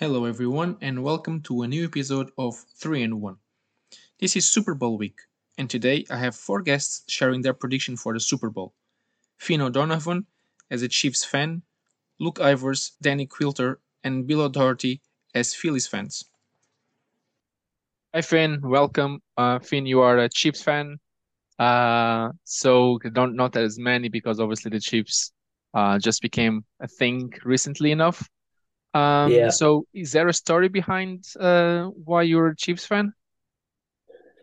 Hello, everyone, and welcome to a new episode of 3 and 1. This is Super Bowl week, and today I have four guests sharing their prediction for the Super Bowl Finn O'Donovan, as a Chiefs fan, Luke Ivers, Danny Quilter, and Bill O'Doherty as Phillies fans. Hi, Finn. Welcome. Uh, Finn, you are a Chiefs fan. Uh, so don't not as many because obviously the Chiefs uh, just became a thing recently enough. Um, Yeah. so is there a story behind uh, why you're a Chiefs fan?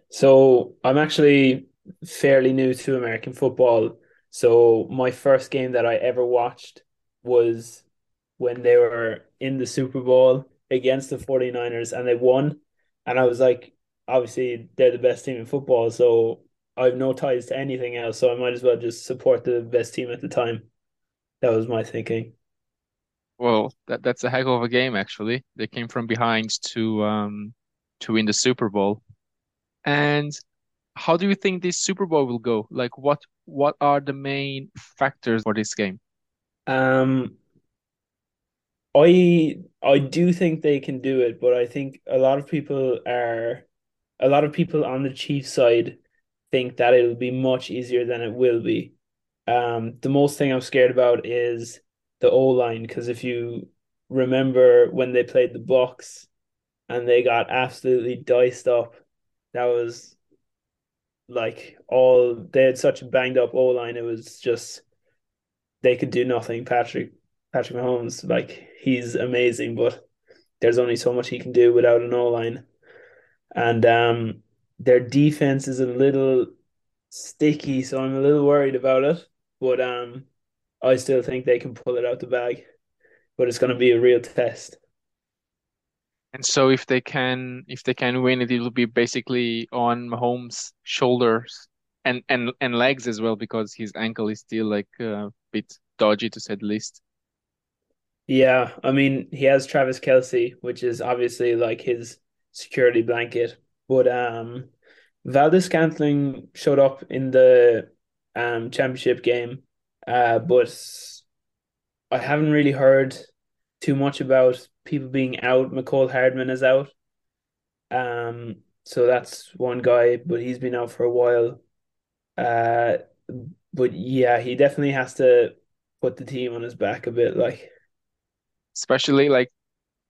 So I'm actually fairly new to American football. So my first game that I ever watched was when they were in the Super Bowl against the 49ers and they won. And I was like, obviously they're the best team in football, so I have no ties to anything else, so I might as well just support the best team at the time. That was my thinking. Well, that that's a heck of a game actually. They came from behind to um to win the Super Bowl. And how do you think this Super Bowl will go? Like what what are the main factors for this game? Um, I I do think they can do it, but I think a lot of people are a lot of people on the Chiefs side think that it'll be much easier than it will be. Um, the most thing I'm scared about is the O line because if you remember when they played the Bucks and they got absolutely diced up, that was like all they had such a banged up O line. It was just they could do nothing. Patrick Patrick Mahomes, like he's amazing, but there's only so much he can do without an O line. And um, their defense is a little sticky, so I'm a little worried about it. But um, I still think they can pull it out the bag. But it's going to be a real test. And so if they can if they can win it, it will be basically on Mahomes' shoulders and and and legs as well because his ankle is still like a bit dodgy to say the least. Yeah, I mean, he has Travis Kelce, which is obviously like his security blanket. But um, Valdes-Scantling showed up in the um championship game, uh, but I haven't really heard too much about people being out. Mecole Hardman is out. Um, so that's one guy, but he's been out for a while. Uh, but yeah, he definitely has to put the team on his back a bit, like. Especially like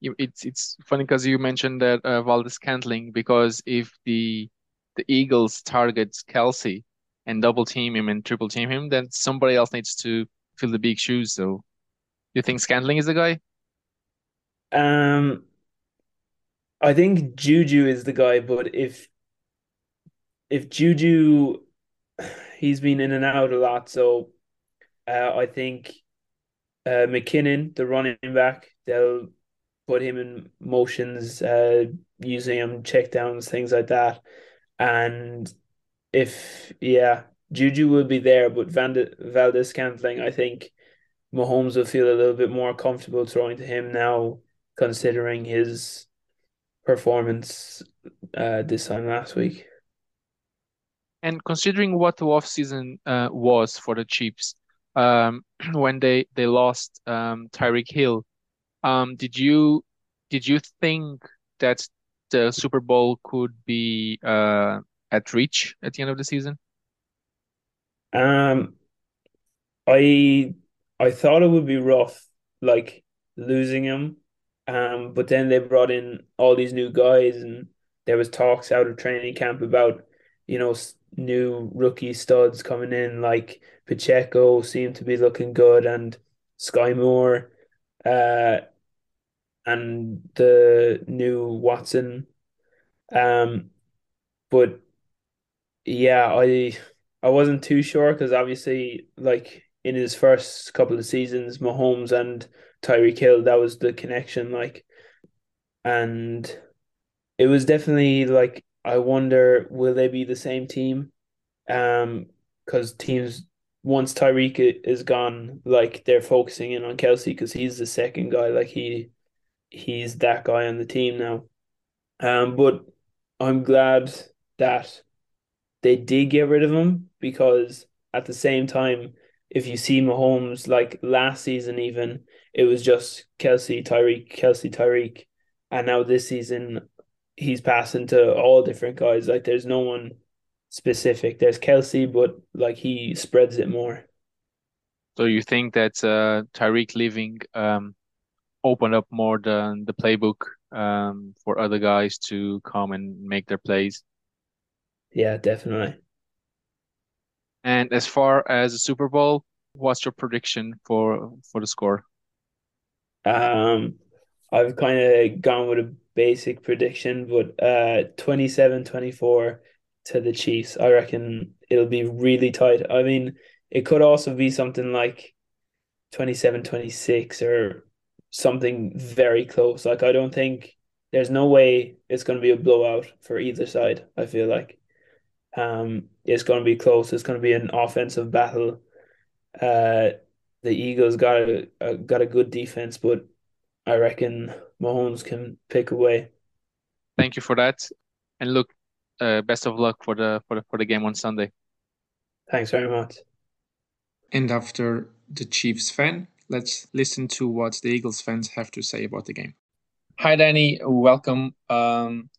it's it's funny because you mentioned that uh, Valdes-Scantling because if the the Eagles targets Kelce and double team him and triple team him, then somebody else needs to fill the big shoes. So you think Scantling is the guy? Um, I think Juju is the guy, but if if Juju, he's been in and out a lot, so uh, I think uh, McKinnon, the running back, they'll put him in motions, uh, using him check downs, things like that. And if yeah, Juju will be there, but Van Valdes-Scantling, I think Mahomes will feel a little bit more comfortable throwing to him now, considering his performance uh this time last week. And considering what the offseason uh, was for the Chiefs, um, when they they lost um, Tyreek Hill, um, did you did you think that the Super Bowl could be uh, at reach at the end of the season? Um, I I thought it would be rough, like losing him. Um, but then they brought in all these new guys, and there was talks out of training camp about, you know, new rookie studs coming in, like Pacheco seemed to be looking good, and Skyy Moore, uh, and the new Watson. Um, but yeah, I I wasn't too sure because obviously, like in his first couple of seasons, Mahomes and Tyreek Hill, that was the connection, like, and it was definitely like I wonder will they be the same team? Um, because teams once Tyreek is gone, like they're focusing in on Kelce because he's the second guy, like he he's that guy on the team now. Um, but I'm glad that they did get rid of him because at the same time, if you see Mahomes like last season, even it was just Kelce, Tyreek, Kelce, Tyreek. And now this season, he's passing to all different guys. Like there's no one specific. There's Kelce, but like he spreads it more. So you think that uh, Tyreek leaving um, opened up more than the playbook um, for other guys to come and make their plays? Yeah, definitely. And as far as the Super Bowl, what's your prediction for for the score? Um, I've kind of gone with a basic prediction, but uh 27-24 to the Chiefs. I reckon it'll be really tight. I mean, it could also be something like 27-26 or something very close. Like I don't think there's no way it's going to be a blowout for either side. I feel like um it's going to be close. It's going to be an offensive battle. Uh, the Eagles got a, a got a good defense, but I reckon Mahomes can pick away. Thank you for that, and look, uh, best of luck for the for the for the game on Sunday. Thanks very much. And after the Chiefs fan, let's listen to what the Eagles fans have to say about the game. Hi, Danny. Welcome. Um,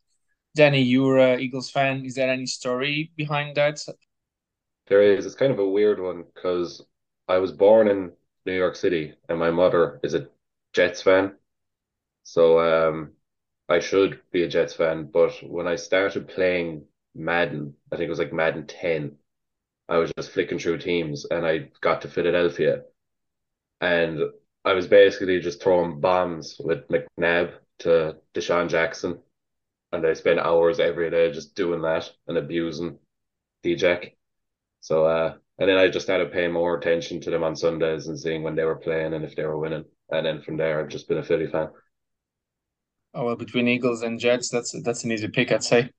Danny, you're a Eagles fan. Is there any story behind that? There is. It's kind of a weird one because I was born in New York City and my mother is a Jets fan. So um, I should be a Jets fan. But when I started playing Madden, I think it was like Madden 10, I was just flicking through teams and I got to Philadelphia. And I was basically just throwing bombs with McNabb to DeSean Jackson. And I spent hours every day just doing that and abusing D-Jack. So uh and then I just started paying more attention to them on Sundays and seeing when they were playing and if they were winning. And then from there I've just been a Philly fan. Oh well, between Eagles and Jets, that's that's an easy pick, I'd say.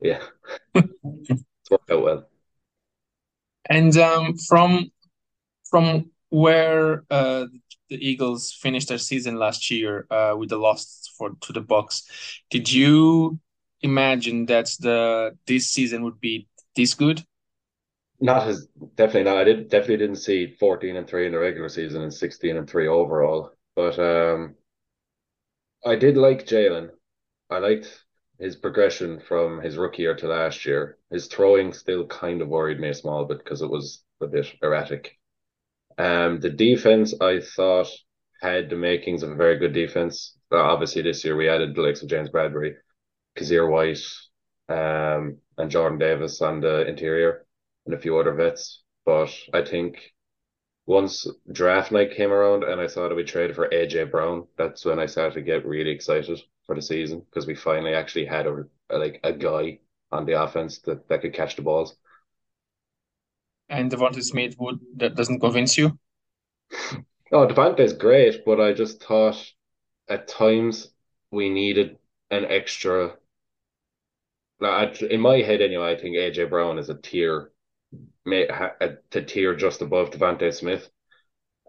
Yeah. it's worked out well. And um, from from where uh, the Eagles finished their season last year uh, with the loss for to the Bucks, did you imagine that the this season would be this good? Not as definitely not. I did definitely didn't see 14 and 3 in the regular season and 16 and 3 overall. But um I did like Jalen. I liked his progression from his rookie year to last year. His throwing still kind of worried me a small bit because it was a bit erratic. Um, the defense I thought had the makings of a very good defense. Obviously, this year we added the likes of James Bradberry, Kyzir White, um, and Jordan Davis on the interior, and a few other vets. But I think once draft night came around and I saw that we traded for AJ Brown, that's when I started to get really excited for the season because we finally actually had a, a like a guy on the offense that, that could catch the balls. And Devonta Smith would that doesn't convince you? Oh, Devonta's great, but I just thought at times we needed an extra. In my head, anyway, I think AJ Brown is a tier, a, tier just above Devonta Smith,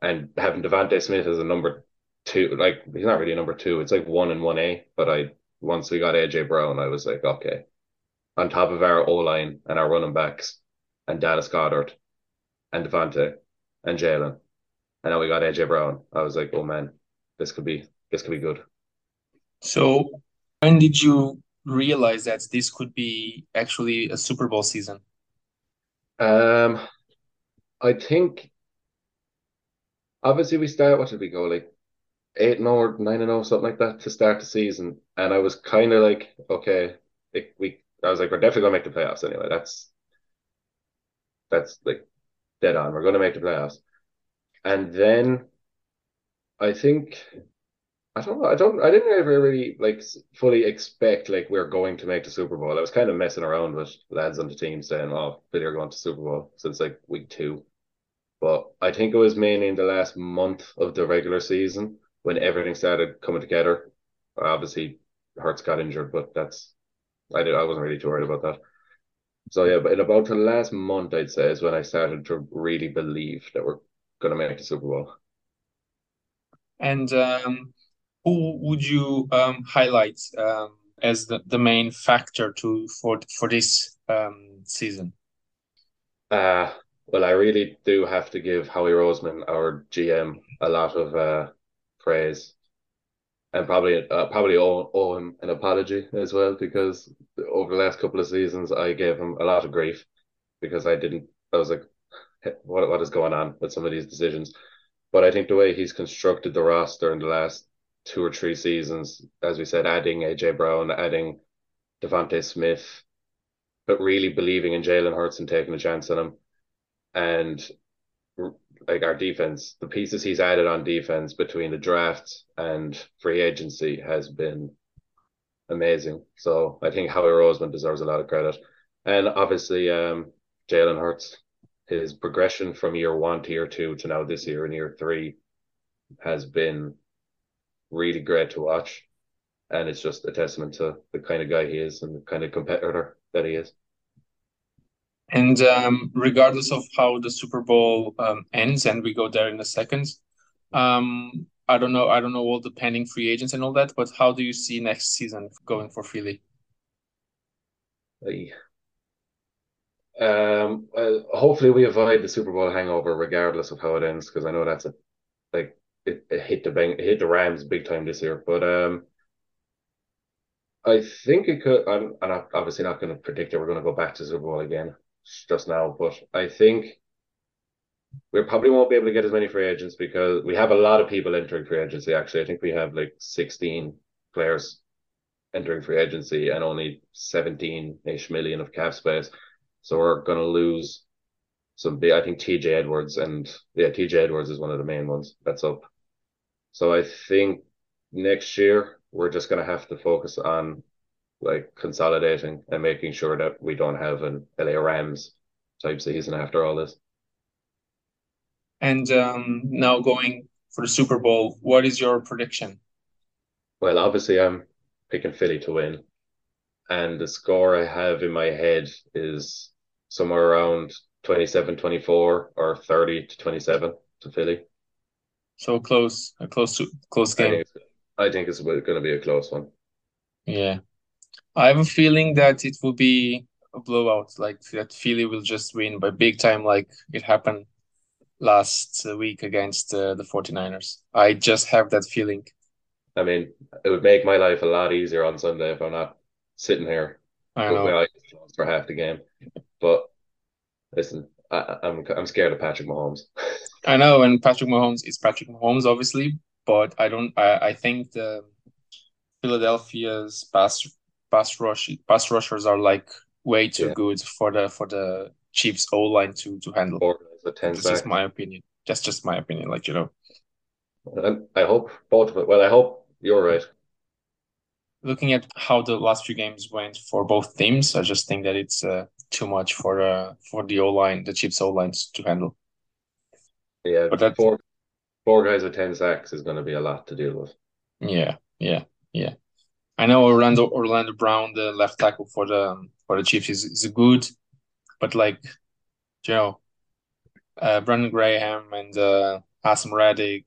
and having Devonta Smith as a number two, like he's not really a number two. It's like one and one A. But I once we got AJ Brown, I was like, okay, on top of our O line and our running backs and Dallas Goedert and Devonta and Jalen. And now we got AJ Brown. I was like, oh man, this could be this could be good. So when did you realize that this could be actually a Super Bowl season? Um I think obviously we start what did we go like eight and or nine and oh something like that to start the season. And I was kind of like, okay, it, we I was like, we're definitely gonna make the playoffs anyway. That's that's like dead on. We're gonna make the playoffs. And then I think I don't know. I don't. I didn't ever really like fully expect like we're going to make the Super Bowl. I was kind of messing around with lads on the team saying, "Oh, Billy are going to Super Bowl." since like week two, but I think it was mainly in the last month of the regular season when everything started coming together. Obviously, Hurts got injured, but that's I did. I wasn't really too worried about that. So yeah, but in about the last month, I'd say is when I started to really believe that we're going to make the Super Bowl. And um, who would you um, highlight um, as the, the main factor to for for this um, season? Uh, well, I really do have to give Howie Roseman, our GM, a lot of uh, praise. And probably uh, probably owe, owe him an apology as well because over the last couple of seasons I gave him a lot of grief because I didn't. I was like, what what is going on with some of these decisions? But I think the way he's constructed the roster in the last two or three seasons, as we said, adding AJ Brown, adding DeVonta Smith, but really believing in Jalen Hurts and taking a chance on him, and like our defense, the pieces he's added on defense between the draft and free agency has been amazing. So I think Howie Roseman deserves a lot of credit. And obviously, um, Jalen Hurts, his progression from year one to year two to now this year in year three has been really great to watch. And it's just a testament to the kind of guy he is and the kind of competitor that he is. And um, regardless of how the Super Bowl um, ends, and we go there in a second, um, I don't know. I don't know all the pending free agents and all that, but how do you see next season going for Philly? Um, uh, hopefully we avoid the Super Bowl hangover, regardless of how it ends, because I know that's a like it, it hit the bang, it hit the Rams big time this year. But um, I think it could. I'm, I'm obviously not going to predict that we're going to go back to Super Bowl again just now, but I think we probably won't be able to get as many free agents because we have a lot of people entering free agency. Actually, I think we have like 16 players entering free agency and only 17 ish million of cap space. So we're going to lose some I think TJ Edwards and yeah, TJ Edwards is one of the main ones that's up. So I think next year we're just going to have to focus on like consolidating and making sure that we don't have an LA Rams type season after all this. And um, now going for the Super Bowl, what is your prediction? Well, obviously, I'm picking Philly to win. And the score I have in my head is somewhere around 27 24 or 30 to 27 to Philly. So close, a close, close game. I think, I think it's going to be a close one. Yeah. I have a feeling that it will be a blowout, like that Philly will just win by big time, like it happened last week against uh, the 49ers. I just have that feeling. I mean, it would make my life a lot easier on Sunday if I'm not sitting here I know. my eyes for half the game. But listen, I, I'm I'm scared of Patrick Mahomes. I know, and Patrick Mahomes is Patrick Mahomes, obviously, but I don't. I, I think the Philadelphia's pass pass rush pass rushers are like way too yeah. good for the for the Chiefs O line to to handle. That's just my opinion. That's just my opinion. Like you know. I hope both of it. Well, I hope you're right. Looking at how the last few games went for both teams, I just think that it's uh, too much for uh, for the O line, the Chiefs O lines to handle. Yeah, but that four four guys with ten sacks is going to be a lot to deal with. Yeah, yeah, yeah. I know Orlando Orlando Brown, the left tackle for the for the Chiefs, is, is good, but like you know, uh, Brandon Graham and uh, Haason Reddick,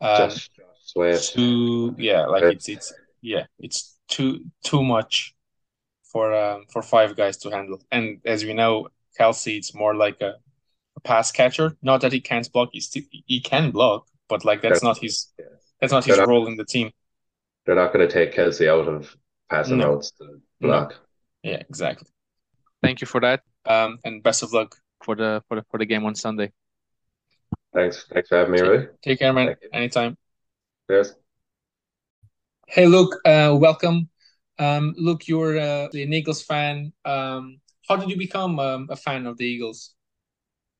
um, just, just too yeah, like it's it's yeah, it's too too much for um for five guys to handle. And as we know, Kelce, it's more like a, a pass catcher. Not that he can't block; he still he can block, but like that's not his that's not his role in the team they're not going to take Kelce out of passing no. routes to block. No. Yeah, exactly. Thank you for that, um, and best of luck for the for the for the game on Sunday. Thanks, thanks for having me, Ray. Take care, man. Anytime. Yes. Hey, Luke. Uh, welcome. Um, Luke, you're uh, an Eagles fan. Um, how did you become um, a fan of the Eagles?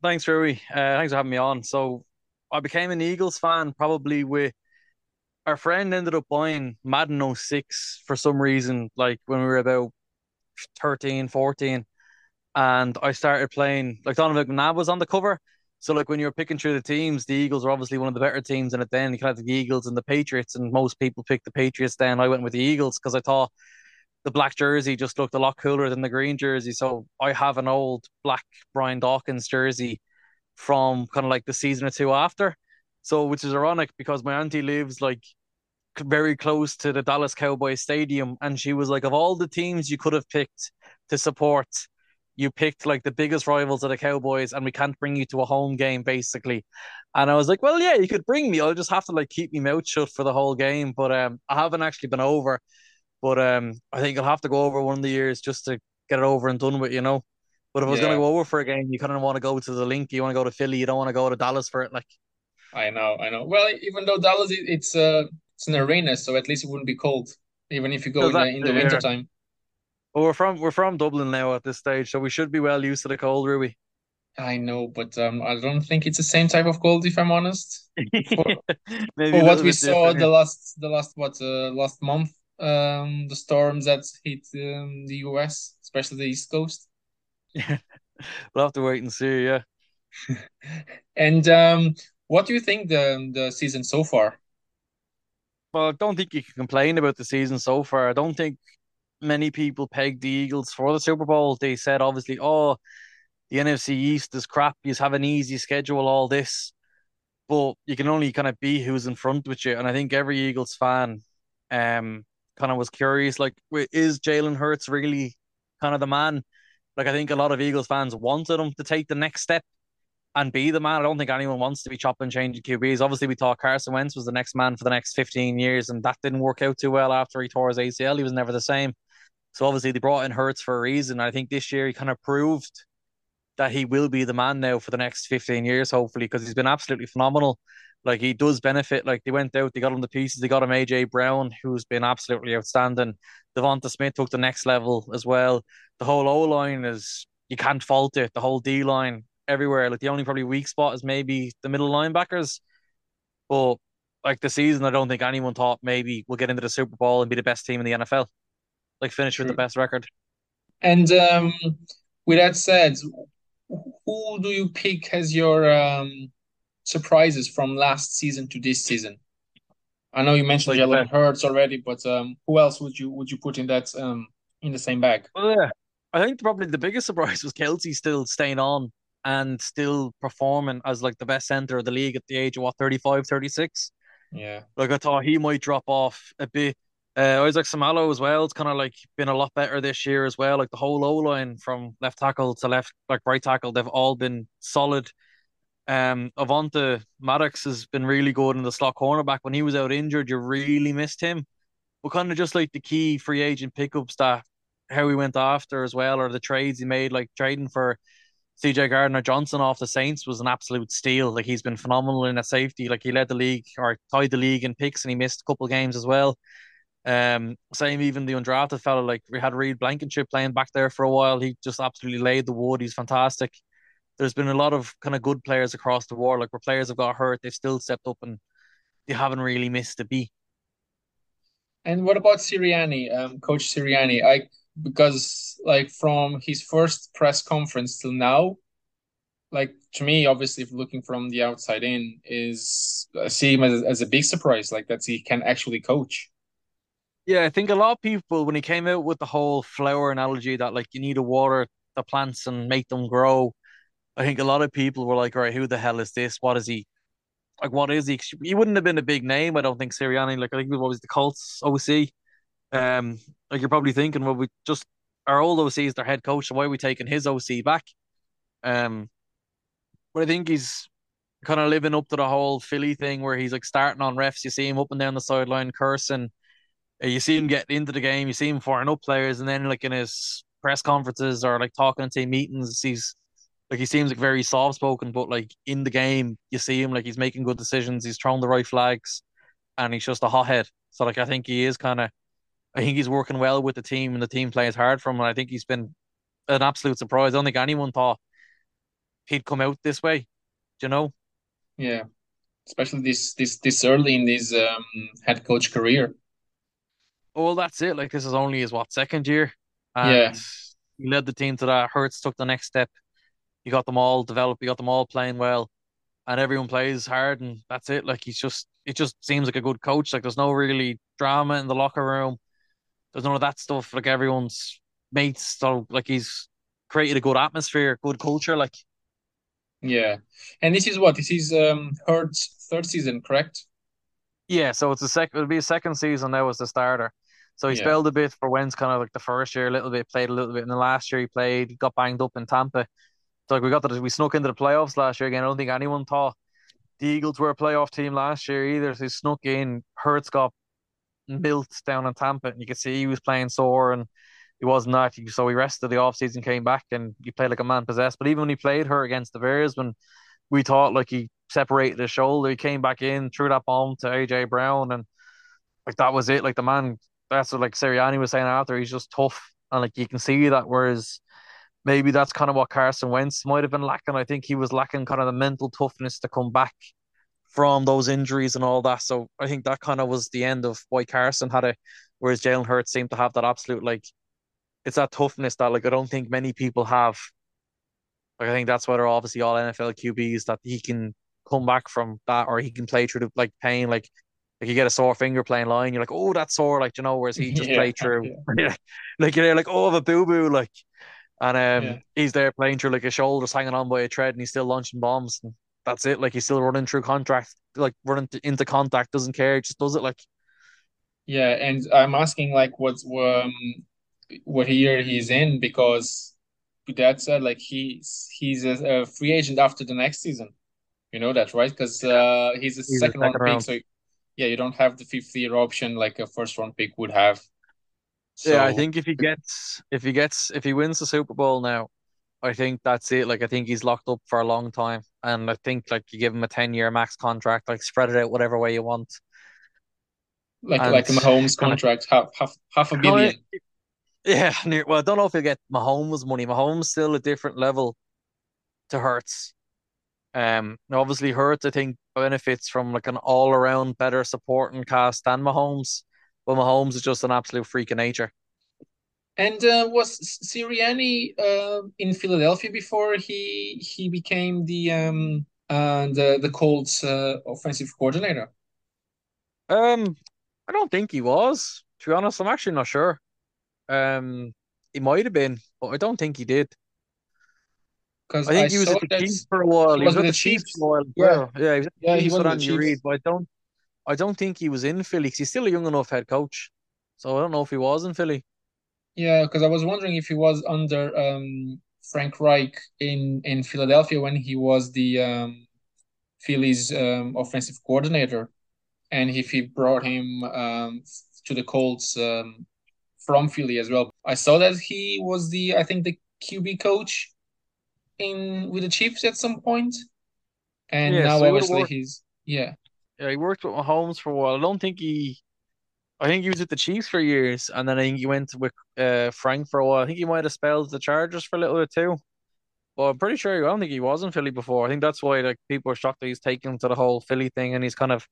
Thanks, Rui. Uh, thanks for having me on. So, I became an Eagles fan probably with our friend ended up buying Madden 06 for some reason, like when we were about 13, 14. And I started playing, like Donovan McNabb was on the cover. So, like, when you're picking through the teams, the Eagles were obviously one of the better teams in it then. You of the Eagles and the Patriots, and most people picked the Patriots then. I went with the Eagles because I thought the black jersey just looked a lot cooler than the green jersey. So, I have an old black Brian Dawkins jersey from kind of like the season or two after. So, which is ironic because my auntie lives like very close to the Dallas Cowboys stadium, and she was like, of all the teams you could have picked to support, you picked like the biggest rivals of the Cowboys, and we can't bring you to a home game, basically. And I was like, well, yeah, you could bring me. I'll just have to like keep my mouth shut for the whole game. But um, I haven't actually been over. But um, I think I'll have to go over one of the years just to get it over and done with, you know. But if I was Yeah. gonna go over for a game, you kind of want to go to the link. You want to go to Philly. You don't want to go to Dallas for it. Like, I know, I know. Well, even though Dallas, it- it's uh, it's an arena, so at least it wouldn't be cold, even if you go No, in in the yeah. winter time. but we're from we're from Dublin now at this stage, so we should be well used to the cold, Ruby. I know, but um, I don't think it's the same type of cold, if I'm honest. Maybe For what we saw different, the last, the last what, uh, last month, um, the storms that hit um, the US, especially the East Coast. yeah. We'll have to wait and see. Yeah. And um, what do you think the the season so far? Well, I don't think you can complain about the season so far. I don't think many people pegged the Eagles for the Super Bowl. They said obviously, oh, the NFC East is crap. You have an easy schedule, all this. But you can only kind of be who's in front with you. And I think every Eagles fan um kind of was curious, like, is Jalen Hurts really kind of the man? Like I think a lot of Eagles fans wanted him to take the next step and be the man. I don't think anyone wants to be chopping changing QBs. Obviously, we thought Carson Wentz was the next man for the next 15 years, and that didn't work out too well after he tore his ACL. He was never the same. So obviously they brought in Hurts for a reason. I think this year he kind of proved that he will be the man now for the next 15 years, hopefully, because he's been absolutely phenomenal. Like he does benefit. Like they went out, they got him the pieces, they got him AJ Brown, who's been absolutely outstanding. Devonta Smith took the next level as well. The whole O line is you can't fault it. The whole D line everywhere. Like the only probably weak spot is maybe the middle linebackers. But like the season, I don't think anyone thought maybe we'll get into the Super Bowl and be the best team in the NFL. Like finish with the best record. And um, with that said, who do you pick as your um, surprises from last season to this season? I know you mentioned Like, Jalen Hurts already, but um, who else would you would you put in that um, in the same bag? Well, yeah. I think probably the biggest surprise was Kelsey still staying on and still performing as like the best center of the league at the age of what 35, 36. Yeah, Like I thought he might drop off a bit. Uh, Isaac Seumalo as well. It's kind of like been a lot better this year as well. Like the whole O line from left tackle to left, like right tackle, they've all been solid. Um, Avonte Maddox has been really good in the slot cornerback. When he was out injured, you really missed him. But kind of just like the key free agent pickups that Howie went after as well, or the trades he made, like trading for CJ Gardner Johnson off the Saints was an absolute steal. Like he's been phenomenal in a safety. Like he led the league or tied the league in picks, and he missed a couple games as well. Um, same even the undrafted fellow. like we had Reed Blankenship playing back there for a while. He just absolutely laid the wood. He's fantastic. There's been a lot of kind of good players across the war. Like where players have got hurt, they've still stepped up and they haven't really missed a beat. and what about Sirianni, um, Coach Sirianni? I because like from his first press conference till now, like to me, obviously, looking from the outside in, is I see him as, as a big surprise, like that he can actually coach. Yeah, I think a lot of people when he came out with the whole flower analogy that like you need to water the plants and make them grow. I think a lot of people were like, all right, who the hell is this? What is he? Like, what is he? He wouldn't have been a big name, I don't think, Sirianni. Like, I think he was always the Colts OC. Um, like you're probably thinking, well, we just our old OC is their head coach, so why are we taking his OC back? Um, but I think he's kind of living up to the whole Philly thing where he's like starting on refs. You see him up and down the sideline cursing. Uh, You see him get into the game. You see him firing up players, and then like in his press conferences or like talking in team meetings, he's like he seems like very soft spoken, but like in the game, you see him like he's making good decisions. He's throwing the right flags, and he's just a hothead. So like I think he is kind of, I think he's working well with the team, and the team plays hard for him. And I think he's been an absolute surprise. I don't think anyone thought he'd come out this way. Do you know? Yeah, especially this this this early in his um, head coach career. Oh, well, that's it. Like this is only his what second year, and Yeah. he led the team to that. Hurts took the next step. He got them all developed. He got them all playing well, and everyone plays hard, and that's it. Like he's just, it just seems like a good coach. Like there's no really drama in the locker room. There's none of that stuff. Like everyone's mates. So like he's created a good atmosphere, good culture. Like Yeah, and this is what this is um Hurt's third season, correct? yeah. So it's a sec. It'll be a second season now as the starter. So he Yeah. spelled a bit for Wentz kind of like the first year, a little bit, and the first year, a little bit, played a little bit, in the last year he played, got banged up in Tampa. So like we got that we snuck into the playoffs last year again. I don't think anyone thought the Eagles were a playoff team last year either. So he snuck in. Hurts got built down in Tampa, and you could see he was playing sore and he wasn't that. So he rested the offseason, came back, and he played like a man possessed. But even when he played her against the Bears, when we thought like he separated his shoulder, he came back in, threw that bomb to AJ Brown, and like that was it. Like the man, that's what like Sirianni was saying after. He's just tough, and like you can see that. Whereas maybe that's kind of what Carson Wentz might have been lacking. I think he was lacking kind of the mental toughness to come back from those injuries and all that. So I think that kind of was the end of why Carson had it, whereas Jalen Hurts seemed to have that absolute like it's that toughness that like I don't think many people have. Like I think that's why they're obviously all NFL QBs that he can come back from that or he can play through the like pain like like you get a sore finger playing line, you're like, oh, that's sore, like you know, whereas he just Yeah, played through, yeah. like you're like, oh, I have a boo boo, like, and um, Yeah. he's there playing through like his shoulders hanging on by a thread, and he's still launching bombs, and that's it. Like he's still running through contract, like running into contact, doesn't care, just does it. Like, Yeah, and I'm asking like what's um what year he's in because that said, like he's he's a, a free agent after the next season. You know that, right? Because uh he's a He's a second round second pick, so yeah, you don't have the fifth year option like a first round pick would have. yeah, I think if he gets, if he gets, if he wins the Super Bowl now, I think that's it. Like, I think he's locked up for a long time, and I think like you give him a ten year max contract, like spread it out whatever way you want. like And like a Mahomes contract, half half half a billion. Yeah, near, well, I don't know if he'll get Mahomes money. Mahomes still a different level to Hurts. Um, obviously Hurts, I think, benefits from like an all around better supporting cast than Mahomes, but Mahomes is just an absolute freak of nature. And uh, was Sirianni uh, in Philadelphia before he he became the um uh, the the Colts uh, offensive coordinator? Um, I don't think he was. To be honest, I'm actually not sure. Um, he might have been, but I don't think he did. Because I think he was at the Chiefs for a while. he He was with at the the Chiefs Chiefs. for a while Yeah. Yeah, he was Yeah, he was with Andy Reid, but I don't, I don't think he was in Philly he's still a young enough head coach. So I don't know if he was in Philly. Yeah, because I was wondering if he was under um Frank Reich in in Philadelphia when he was the um Phillies um offensive coordinator, and if he brought him um to the Colts um from Philly as well. I saw that he was the I think the QB coach in with the Chiefs at some point, and Yeah, now so obviously worked- he's yeah Yeah, he worked with Mahomes for a while. I don't think he. I think he was with the Chiefs for years, and then I think he went with uh, Frank for a while. I think he might have spelled the Chargers for a little bit too. But I'm pretty sure I don't think he was in Philly before. I think that's why like people are shocked that he's taken to the whole Philly thing, and he's kind of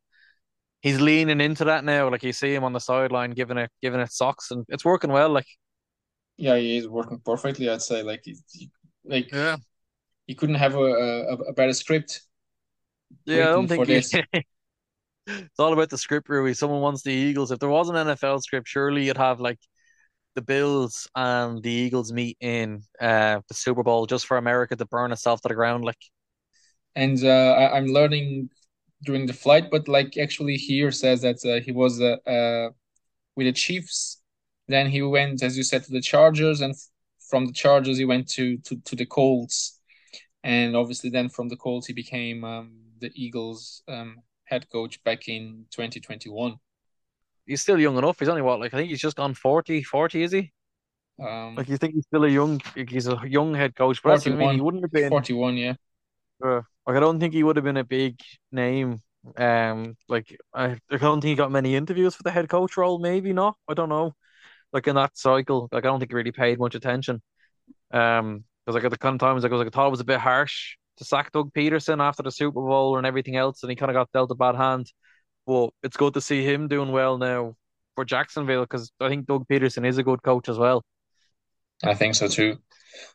he's leaning into that now. Like you see him on the sideline giving it giving it socks, and it's working well. Like yeah he's working perfectly. I'd say like he, he- like Yeah. you couldn't have a, a a better script. yeah, I don't think for he, it's all about the script, Rui. Someone wants the Eagles. If there was an NFL script, surely you'd have like the Bills and the Eagles meet in uh the Super Bowl just for America to burn itself to the ground. Like And uh, I, I'm learning during the flight, but like actually here says that uh, he was uh, uh with the Chiefs. Then he went, as you said, to the Chargers, and from the Chargers he went to to to the Colts, and obviously then from the Colts he became um, the Eagles um, head coach back in 2021. he's still young enough. He's only what, like I think he's just gone 40, 40, is he? Um, Like you think he's still a young like he's a young head coach, but that's what I mean. He 41. wouldn't have been 41, yeah. uh, like I don't think he would have been a big name. Um, like I, I don't think he got many interviews for the head coach role. Maybe not. I don't know. Like in that cycle, like I don't think he really paid much attention. Um, because like at the kind of times, like I was like I thought it was a bit harsh to sack Doug Pederson after the Super Bowl and everything else, and he kind of got dealt a bad hand. But it's good to see him doing well now for Jacksonville because I think Doug Pederson is a good coach as well. I think so too.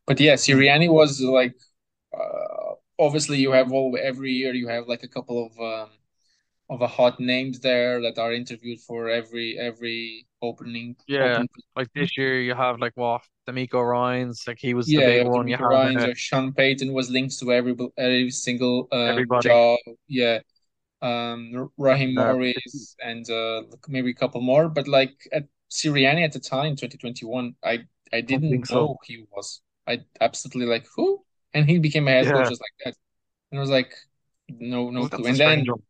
But yeah, Sirianni was like, uh, obviously you have all every year you have like a couple of um, of a hot names there that are interviewed for every every opening. Yeah, open- Like this year, you have like what DeMeco Ryans, like he was the yeah, big yeah, one. You DeMeco Ryans uh, or Sean Payton was linked to every every single um, Everybody. job. Yeah, um, Raheem Uh, Morris and uh, maybe a couple more. But like at Sirianni at the time, 2021, I I didn't think so. know he was. I absolutely like who, and he became a head Yeah. coach just like that. And I was like, no, no clue. And then one.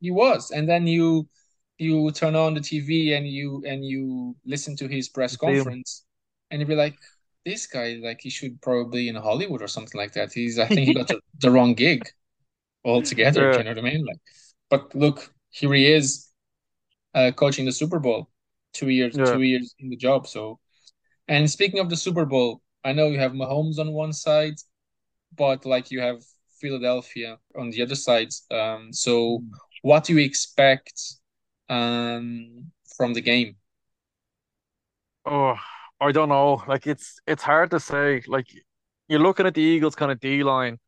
he was, and then you you turn on the TV and you and you listen to his press conference, and you be like, this guy, like he should probably in Hollywood or something like that. He's, I think he got the, the wrong gig altogether. Yeah. You know what I mean? Like, but look, here he is, uh, coaching the Super Bowl, two years, Yeah. two years in the job. So, and speaking of the Super Bowl, I know you have Mahomes on one side, but like you have Philadelphia on the other side. Um, so what do you expect um from the game? Oh, I don't know. Like it's it's hard to say. Like you're looking at the Eagles kind of D line,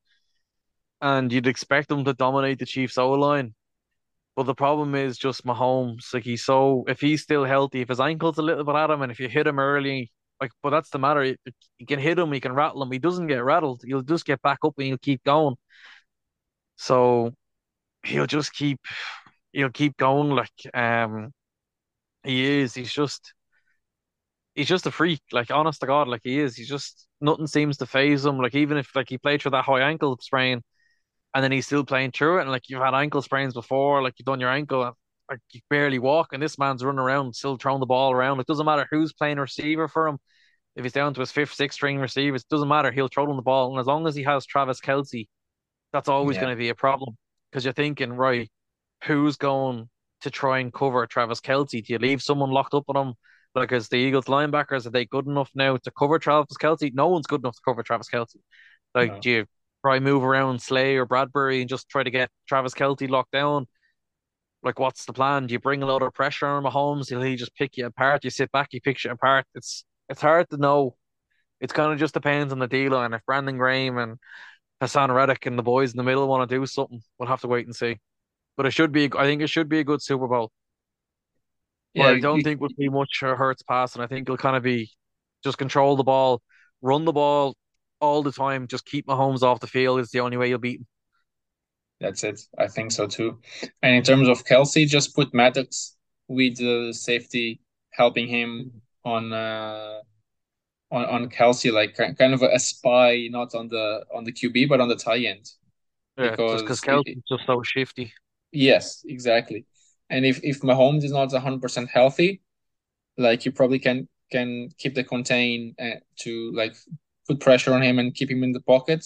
and you'd expect them to dominate the Chiefs O line. But the problem is just Mahomes. Like he's so if he's still healthy, if his ankle's a little bit at him, and if you hit him early, like but that's the matter. You, can hit him, you can rattle him. He doesn't get rattled. He'll just get back up and he'll keep going. So he'll just keep he'll keep going. Like um, he is. He's just he's just a freak. Like honest to God, like he is. He's just nothing seems to phase him. Like even if like he played through that high ankle sprain, and then he's still playing through it. And like you've had ankle sprains before, like you've done your ankle, and, like you barely walk, and this man's running around still throwing the ball around. It doesn't matter who's playing receiver for him. If he's down to his fifth, sixth string receivers, it doesn't matter. He'll throw them the ball, and as long as he has Travis Kelce, that's always Yeah. going to be a problem because you're thinking, right, who's going to try and cover Travis Kelce? Do you leave someone locked up on him? Like, is the Eagles linebackers, are they good enough now to cover Travis Kelce? No one's good enough to cover Travis Kelce. Like, No. do you try move around Slay or Bradberry and just try to get Travis Kelce locked down? Like, what's the plan? Do you bring a lot of pressure on Mahomes? Will he just pick you apart? You sit back, you pick you apart. It's it's hard to know. It's kind of just depends on the D line. If Brandon Graham and Haason Reddick and the boys in the middle want to do something, we'll have to wait and see. But it should be, I think it should be a good Super Bowl. But I don't you- think we'll see much Hurts pass, and I think it'll kind of be just control the ball, run the ball all the time, just keep Mahomes off the field is the only way you'll beat him. That's it. I think so too. And in terms of Kelce, just put Maddox with the safety helping him on uh on on Kelce, like kind of a, spy, not on the on the QB, but on the tie end. Yeah, Because Kelce's just so shifty. Yes, exactly. And if if Mahomes is not 100% healthy, like you probably can can keep the contain uh, to like put pressure on him and keep him in the pocket.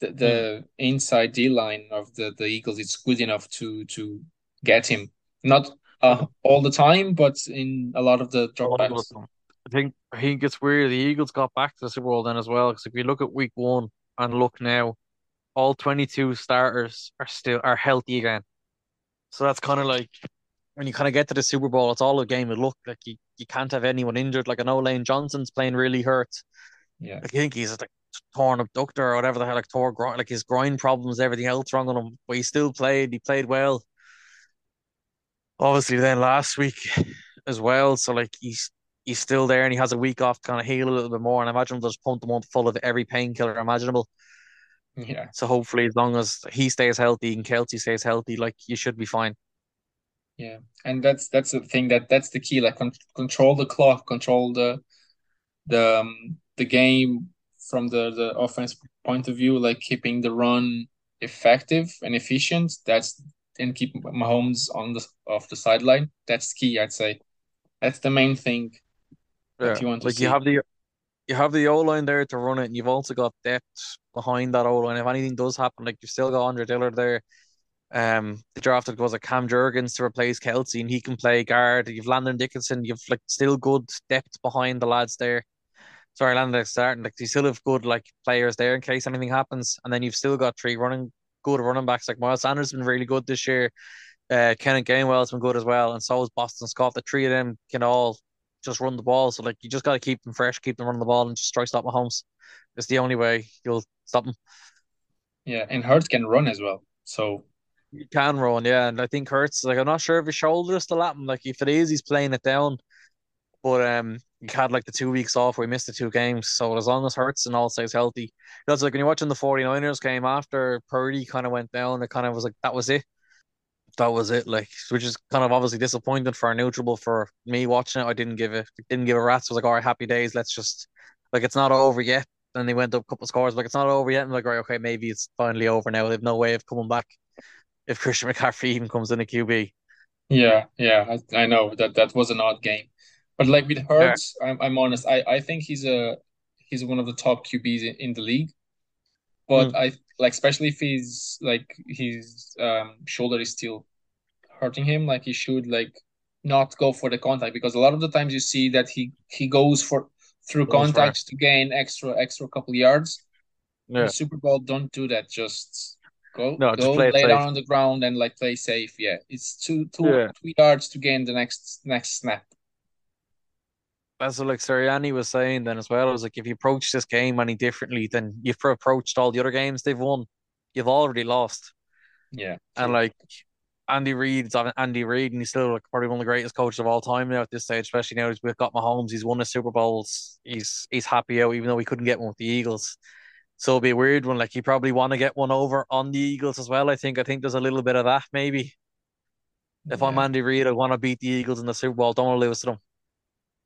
The, the inside D line of the the Eagles is good enough to to get him. Not uh, all the time, but in a lot of the dropbacks. I think I think it's weird. The Eagles got back to the Super Bowl then as well. Because if you look at Week One and look now, all twenty-two starters are still are healthy again. So that's kind of like when you kind of get to the Super Bowl, it's all a game of luck. Like you, you can't have anyone injured. Like I know Lane Johnson's playing really hurt. Yeah. I think he's like torn adductor or whatever the hell, like tore groin, like his groin problems, everything else wrong on him. But he still played. He played well. Obviously, then last week as well. So like he's he's still there and he has a week off to kind of heal a little bit more. And I imagine they'll just pump him up full of every painkiller imaginable. Yeah. So hopefully, as long as he stays healthy and Kelce stays healthy, like you should be fine. Yeah, and that's that's the thing that that's the key. Like con control the clock, control the the um, the game from the the offense point of view. Like keeping the run effective and efficient. That's and keep Mahomes on the off the sideline. That's key, I'd say. That's the main thing that you want to like see. you have the you have the O line there to run it, and you've also got depth behind that O line. If anything does happen, like you've still got Andre Dillard there. Um, the drafted was like Cam Jurgens to replace Kelce, and he can play guard. You've Landon Dickerson. You've like still good depth behind the lads there. Sorry, Landon starting. Like you still have good like players there in case anything happens, and then you've still got three running good running backs. Like Miles Sanders has been really good this year. Uh, Kenneth Gainwell's been good as well, and so has Boston Scott. The three of them can all just run the ball. So like you just got to keep them fresh, keep them running the ball, and just try to stop Mahomes. It's the only way you'll stop them. Yeah, and Hurts can run as well. So You can run, yeah, and I think Hurts like I'm not sure if his shoulder is still happening. Like if it is, he's playing it down. But um, he had like the two weeks off where he missed the two games. So as long as Hurts and all stays healthy, that's like when you're watching the 49ers game after Purdy kind of went down, it kind of was like that was it. That was it. Like, which is kind of obviously disappointing for a neutral, but for me watching it, I didn't give it didn't give a rat's. I was like, all right, happy days. Let's just like it's not over yet. And they went up a couple of scores, like it's not over yet. I'm like, right, okay, maybe it's finally over now. They've no way of coming back if Christian McCaffrey even comes in a QB. Yeah, yeah, I, I know that that was an odd game, but like with Hurts, yeah. I'm I'm honest. I I think he's a he's one of the top QBs in, in the league, but mm. I like especially if he's like his um shoulder is still hurting him, like he should like not go for the contact because a lot of the times you see that he he goes for through contacts to gain extra extra couple yards. Yeah. The Super Bowl don't do that. Just go no, go lay safe. down on the ground and like play safe. Yeah, it's two two yeah. two yards to gain the next next snap. That's what like Sirianni was saying then as well. I was like, if you approach this game any differently than you've approached all the other games they've won, you've already lost. Yeah, and like Andy Reid's Andy Reid, and he's still like probably one of the greatest coaches of all time now at this stage, especially now we've got Mahomes. He's won the Super Bowls. He's he's happy out, even though he couldn't get one with the Eagles. So it'll be a weird one. Like he probably want to get one over on the Eagles as well. I think. I think there's a little bit of that maybe. If yeah. I'm Andy Reid, I want to beat the Eagles in the Super Bowl. Don't want to lose to them.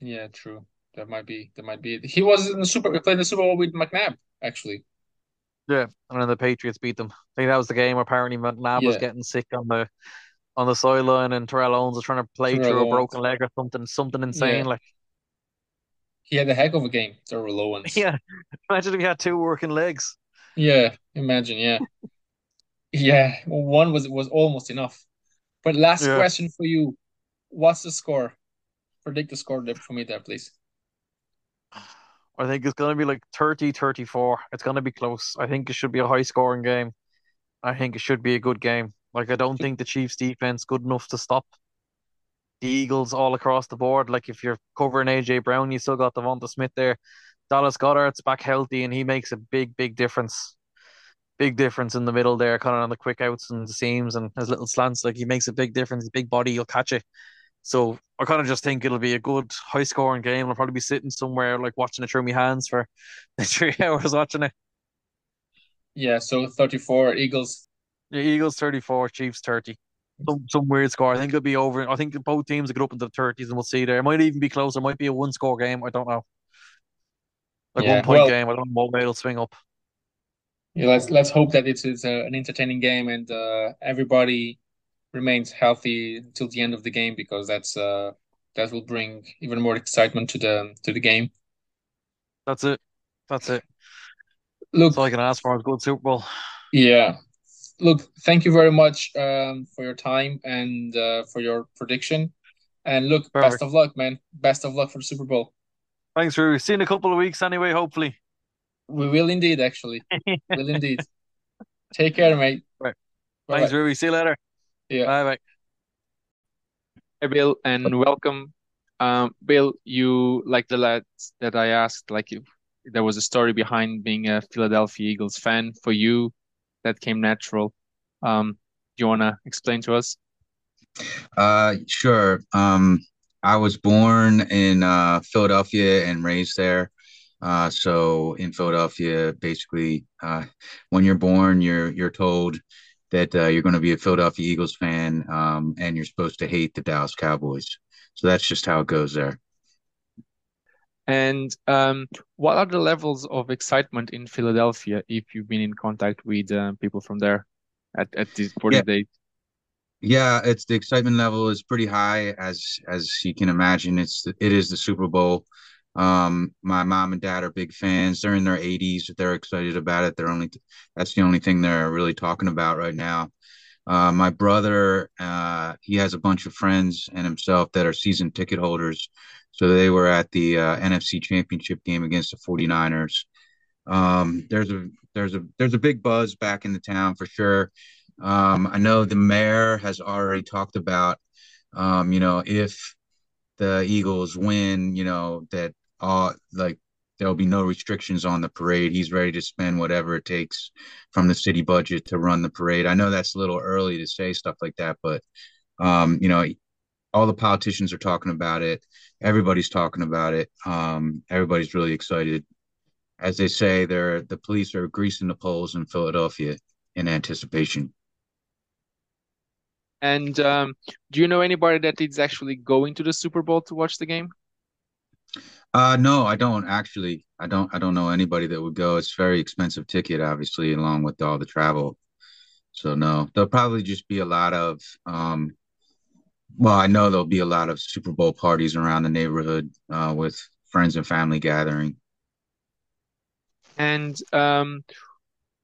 Yeah, true. That might be. That might be. He was in the Super. Played the Super Bowl with McNabb actually. Yeah, and then the Patriots beat them. I think that was the game where apparently McNabb yeah. was getting sick on the on the sideline, and Terrell Owens was trying to play Terrell through Owens. a broken leg or something, something insane. Yeah. Like he had a heck of a game, Terrell Owens. Yeah, imagine if he had two working legs. Yeah, imagine. Yeah, yeah. One was was almost enough. But last yeah. question for you: What's the score? Predict the score for me there, please. I think it's going to be like 30 34. It's going to be close. I think it should be a high scoring game. I think it should be a good game. Like, I don't think the Chiefs defense good enough to stop the Eagles all across the board. Like, if you're covering AJ Brown, you still got Devonta Smith there. Dallas Goedert's back healthy, and he makes a big, big difference. Big difference in the middle there, kind of on the quick outs and the seams and his little slants. Like, he makes a big difference. His big body, he'll catch it. So I kind of just think it'll be a good high scoring game. I'll probably be sitting somewhere like watching it through my hands for three hours watching it. Yeah, so 34 Eagles. Yeah, Eagles 34, Chiefs 30. Some some weird score. I think it'll be over. I think both teams will get up into the 30s and we'll see there. It might even be closer. It might be a one score game. I don't know. Like yeah, one point well, game. I don't know what way it'll swing up. Yeah, let's let's hope that it's, it's a, an entertaining game and uh, everybody remains healthy until the end of the game because that's uh that will bring even more excitement to the to the game. That's it. That's it. Look, that's all I can ask for. A good Super Bowl. Yeah. Look, thank you very much um, for your time and uh, for your prediction. And look, Perfect. best of luck, man. Best of luck for the Super Bowl. Thanks, Rui. See you in a couple of weeks anyway, hopefully. We will indeed, actually. will indeed. Take care, mate. Right. Thanks, Rui. See you later. Yeah. Bye bye. Hey Bill and welcome. Um, Bill, you like the lads that I asked, like if there was a story behind being a Philadelphia Eagles fan for you that came natural. Um, do you wanna explain to us? Uh sure. Um I was born in uh Philadelphia and raised there. Uh, so in Philadelphia, basically, uh, when you're born, you're you're told that uh, you're going to be a Philadelphia Eagles fan um, and you're supposed to hate the Dallas Cowboys. So that's just how it goes there. And um, what are the levels of excitement in Philadelphia if you've been in contact with uh, people from there at, at this for yeah. the date? Yeah, it's the excitement level is pretty high as as you can imagine. It's it is the Super Bowl. Um, my mom and dad are big fans. They're in their 80s. They're excited about it. They're only that's the only thing they're really talking about right now. Uh, my brother, uh, he has a bunch of friends and himself that are season ticket holders. So they were at the uh, NFC Championship game against the 49ers. Um, there's a there's a there's a big buzz back in the town for sure. Um, I know the mayor has already talked about, um, you know, if the Eagles win, you know, that all like there'll be no restrictions on the parade. He's ready to spend whatever it takes from the city budget to run the parade. I know that's a little early to say stuff like that, but um, you know, all the politicians are talking about it. Everybody's talking about it. Um, everybody's really excited. As they say, they're the police are greasing the poles in Philadelphia in anticipation. And um, do you know anybody that is actually going to the Super Bowl to watch the game? Uh, no, I don't actually. I don't. I don't know anybody that would go. It's very expensive ticket, obviously, along with all the travel. So no, there'll probably just be a lot of. Um, well, I know there'll be a lot of Super Bowl parties around the neighborhood uh, with friends and family gathering. And um,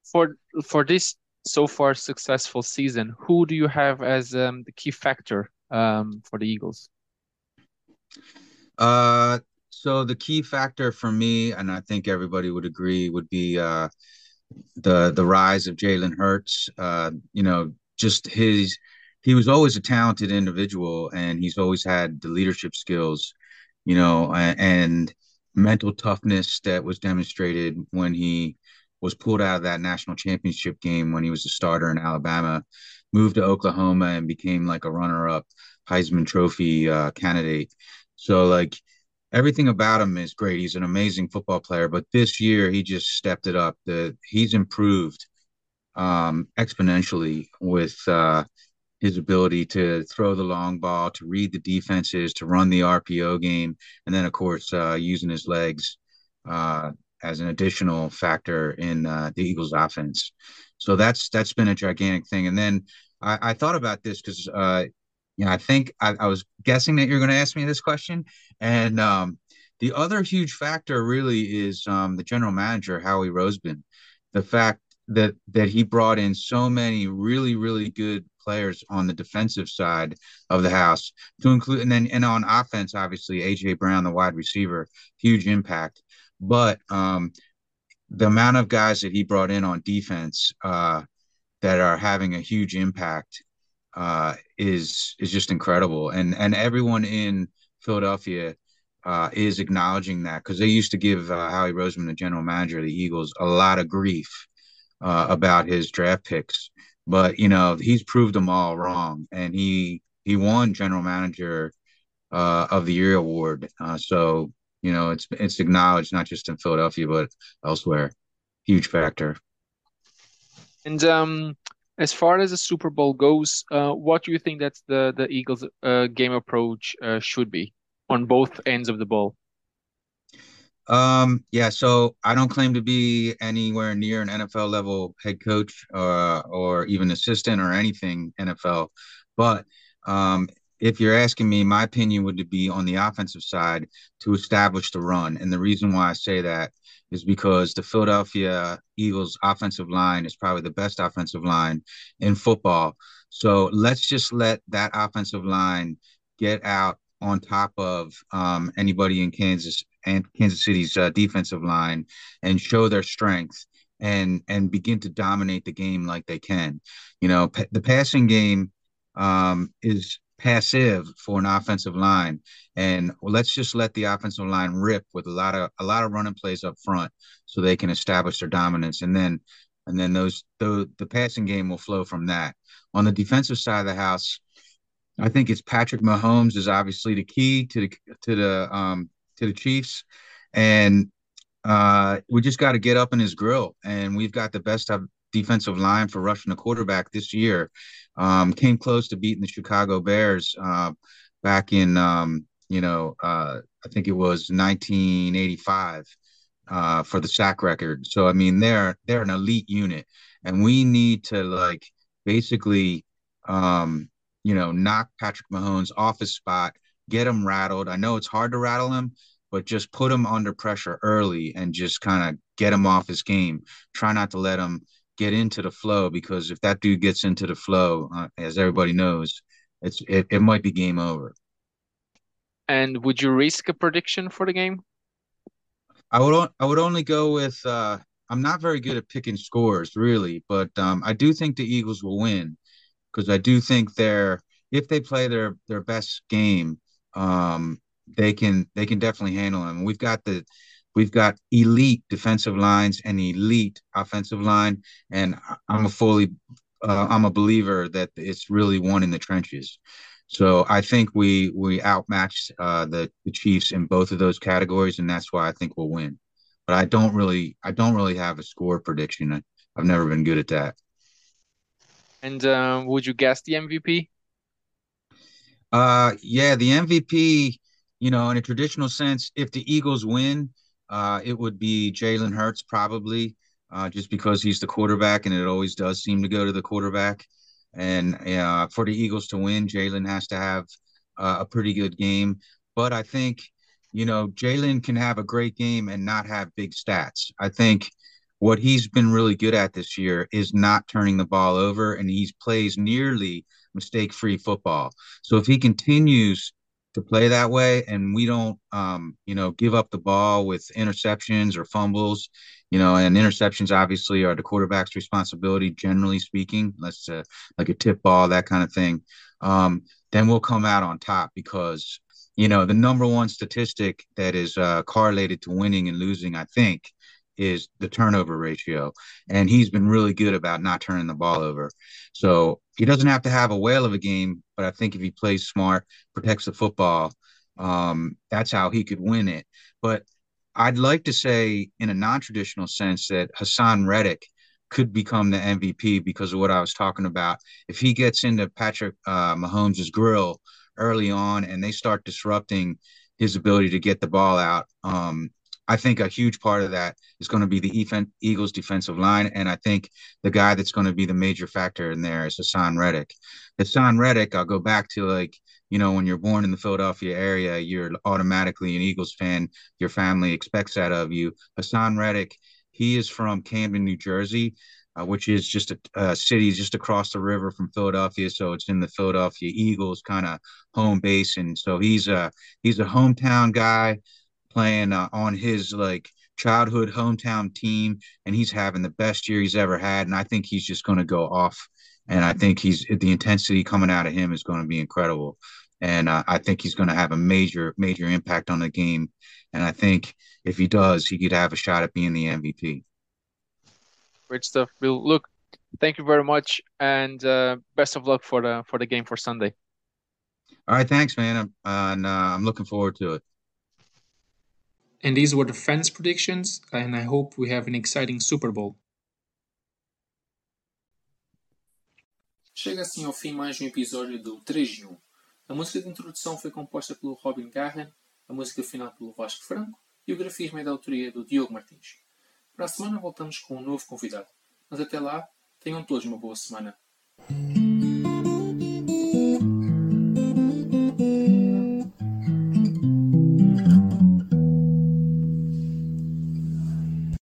for for this so far successful season, who do you have as um, the key factor um, for the Eagles? Uh, so the key factor for me, and I think everybody would agree, would be uh, the the rise of Jalen Hurts. Uh, you know, just his he was always a talented individual, and he's always had the leadership skills, you know, and, and mental toughness that was demonstrated when he was pulled out of that national championship game when he was a starter in Alabama, moved to Oklahoma and became like a runner-up Heisman Trophy uh, candidate. So like everything about him is great. He's an amazing football player, but this year he just stepped it up. The he's improved um, exponentially with uh, his ability to throw the long ball, to read the defenses, to run the RPO game, and then of course uh, using his legs uh, as an additional factor in uh, the Eagles' offense. So that's that's been a gigantic thing. And then I, I thought about this because uh, you know I think I, I was guessing that you're going to ask me this question, and um, the other huge factor really is um, the general manager Howie Roseman. The fact that that he brought in so many really really good players on the defensive side of the house to include and then and on offense obviously AJ Brown the wide receiver huge impact but um, the amount of guys that he brought in on defense uh, that are having a huge impact uh, is is just incredible, and and everyone in Philadelphia uh, is acknowledging that because they used to give uh, Howie Roseman, the general manager of the Eagles, a lot of grief uh, about his draft picks, but you know he's proved them all wrong, and he he won general manager uh, of the year award. so you know, it's it's acknowledged not just in Philadelphia but elsewhere. Huge factor. And um, as far as the Super Bowl goes, uh, what do you think that the the Eagles' uh, game approach uh, should be on both ends of the ball? Um, yeah, so I don't claim to be anywhere near an NFL level head coach uh, or even assistant or anything NFL, but um, if you're asking me, my opinion would be on the offensive side to establish the run. And the reason why I say that is because the Philadelphia Eagles offensive line is probably the best offensive line in football. So let's just let that offensive line get out on top of um, anybody in Kansas and Kansas City's uh, defensive line and show their strength and and begin to dominate the game like they can. You know, p- the passing game um, is passive for an offensive line. And let's just let the offensive line rip with a lot of a lot of running plays up front so they can establish their dominance. And then and then those the the passing game will flow from that. On the defensive side of the house, I think it's Patrick Mahomes is obviously the key to the to the um to the Chiefs. And uh, we just got to get up in his grill, and we've got the best of defensive line for rushing the quarterback this year. Um, came close to beating the Chicago Bears uh, back in, um, you know, uh, I think it was 1985 uh, for the sack record. So I mean, they're they're an elite unit, and we need to like basically, um, you know, knock Patrick Mahomes off his spot, get him rattled. I know it's hard to rattle him, but just put him under pressure early and just kind of get him off his game. Try not to let him get into the flow because if that dude gets into the flow, uh, as everybody knows, it's it, it might be game over. And would you risk a prediction for the game? I would I would only go with uh, I'm not very good at picking scores really, but um, I do think the Eagles will win because I do think they're if they play their their best game, um, they can they can definitely handle them. We've got the We've got elite defensive lines and elite offensive line, and I'm a fully, uh, I'm a believer that it's really one in the trenches. So I think we we outmatched uh, the the Chiefs in both of those categories, and that's why I think we'll win. But I don't really I don't really have a score prediction. I, have never been good at that. And uh, would you guess the MVP? Uh, yeah, the MVP, you know, in a traditional sense, if the Eagles win, uh, it would be Jalen Hurts probably, uh, just because he's the quarterback, and it always does seem to go to the quarterback. And uh, for the Eagles to win, Jalen has to have uh, a pretty good game. But I think, you know, Jalen can have a great game and not have big stats. I think what he's been really good at this year is not turning the ball over, and he plays nearly mistake-free football. So if he continues to play that way and we don't um, you know give up the ball with interceptions or fumbles you know and interceptions obviously are the quarterback's responsibility generally speaking unless uh, like a tip ball that kind of thing. Um, then we'll come out on top because you know the number one statistic that is uh, correlated to winning and losing i think is the turnover ratio. And he's been really good about not turning the ball over. So he doesn't have to have a whale of a game, but I think if he plays smart, protects the football, um, that's how he could win it. But I'd like to say, in a non traditional sense, that Haason Reddick could become the MVP because of what I was talking about. If he gets into Patrick uh, Mahomes' grill early on and they start disrupting his ability to get the ball out, um, I think a huge part of that is going to be the Eagles defensive line. And I think the guy that's going to be the major factor in there is Haason Reddick. Haason Reddick, I'll go back to like, you know, when you're born in the Philadelphia area, you're automatically an Eagles fan. Your family expects that of you. Haason Reddick, he is from Camden, New Jersey. Uh, which is just a, a, city just across the river from Philadelphia. So it's in the Philadelphia Eagles kind of home base, and so he's a he's a hometown guy playing uh, on his like childhood hometown team, and he's having the best year he's ever had. And I think he's just going to go off. And I think he's the intensity coming out of him is going to be incredible. And uh, I think he's going to have a major, major impact on the game. And I think if he does, he could have a shot at being the MVP. Great stuff, Bill. Look, thank you very much, and uh, best of luck for the for the game for Sunday. All right, thanks, man. I'm, uh, and uh, I'm looking forward to it. And these were the fans' predictions, and I hope we have an exciting Super Bowl. Chega assim ao fim mais um episódio do 3 de 1. A música de introdução foi composta pelo Robin Garren, a música final pelo Vasco Franco e o grafismo é da autoria do Diogo Martins. Para a semana voltamos com um novo convidado, mas até lá, tenham todos uma boa semana.